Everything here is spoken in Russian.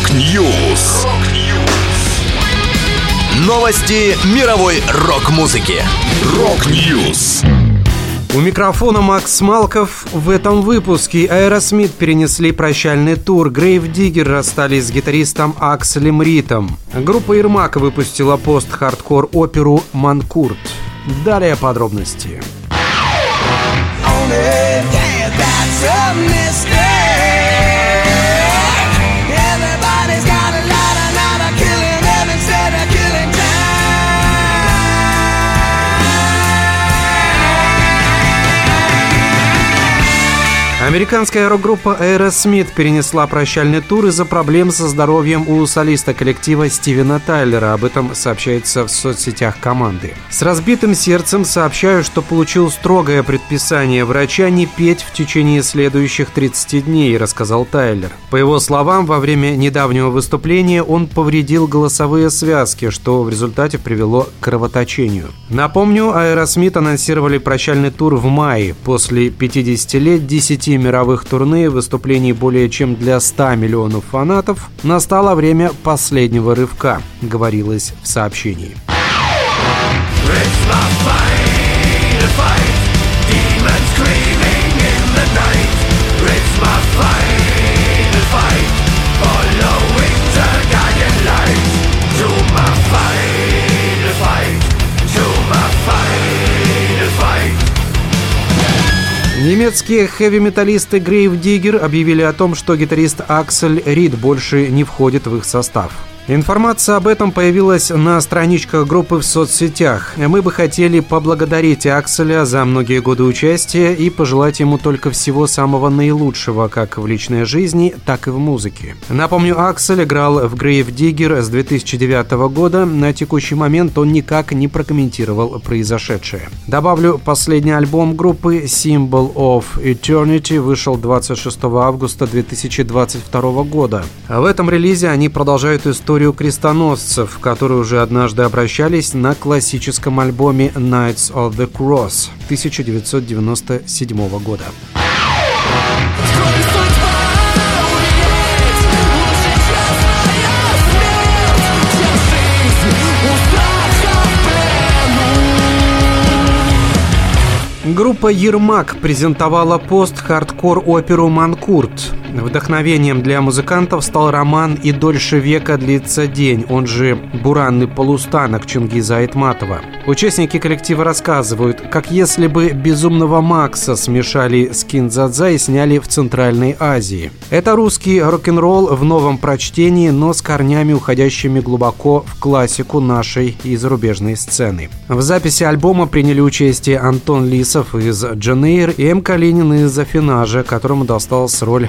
Rock News. Новости мировой рок-музыки. Rock News. У микрофона Макс Малков. В этом выпуске Аэросмит перенесли прощальный тур. Grave Digger расстались с гитаристом Акселем Ритом. Группа Ермак выпустила пост-хардкор оперу «Манкурт». Далее подробности. Only, Американская рок-группа Aerosmith перенесла прощальный тур из-за проблем со здоровьем у солиста коллектива Стивена Тайлера. Об этом сообщается в соцсетях команды. С разбитым сердцем сообщаю, что получил строгое предписание врача не петь в течение следующих 30 дней, рассказал Тайлер. По его словам, во время недавнего выступления он повредил голосовые связки, что в результате привело к кровоточению. Напомню, Aerosmith анонсировали прощальный тур в мае. После 50 лет 10 мировых турне и выступлений более чем для 100 миллионов фанатов, настало время последнего рывка, говорилось в сообщении. Немецкие хэви-металлисты Grave Digger объявили о том, что гитарист Аксель Рид больше не входит в их состав. Информация об этом появилась на страничках группы в соцсетях. Мы бы хотели поблагодарить Акселя за многие годы участия и пожелать ему только всего самого наилучшего, как в личной жизни, так и в музыке. Напомню, Аксель играл в Grave Digger с 2009 года. На текущий момент он никак не прокомментировал произошедшее. Добавлю, последний альбом группы Symbol of Eternity вышел 26 августа 2022 года. В этом релизе они продолжают историю историю крестоносцев, которые уже однажды обращались на классическом альбоме Knights of the Cross 1997 года. Группа «Ермак» презентовала пост-хардкор оперу «Манкурт». Вдохновением для музыкантов стал роман «И дольше века длится день», он же «Буранный полустанок» Чингиза Айтматова. Участники коллектива рассказывают, как если бы «Безумного Макса» смешали с Кинзадза и сняли в Центральной Азии. Это русский рок-н-ролл в новом прочтении, но с корнями, уходящими глубоко в классику нашей и зарубежной сцены. В записи альбома приняли участие Антон Лисов из «Джанейр» и М. Калинин из «Афинажа», которому досталась роль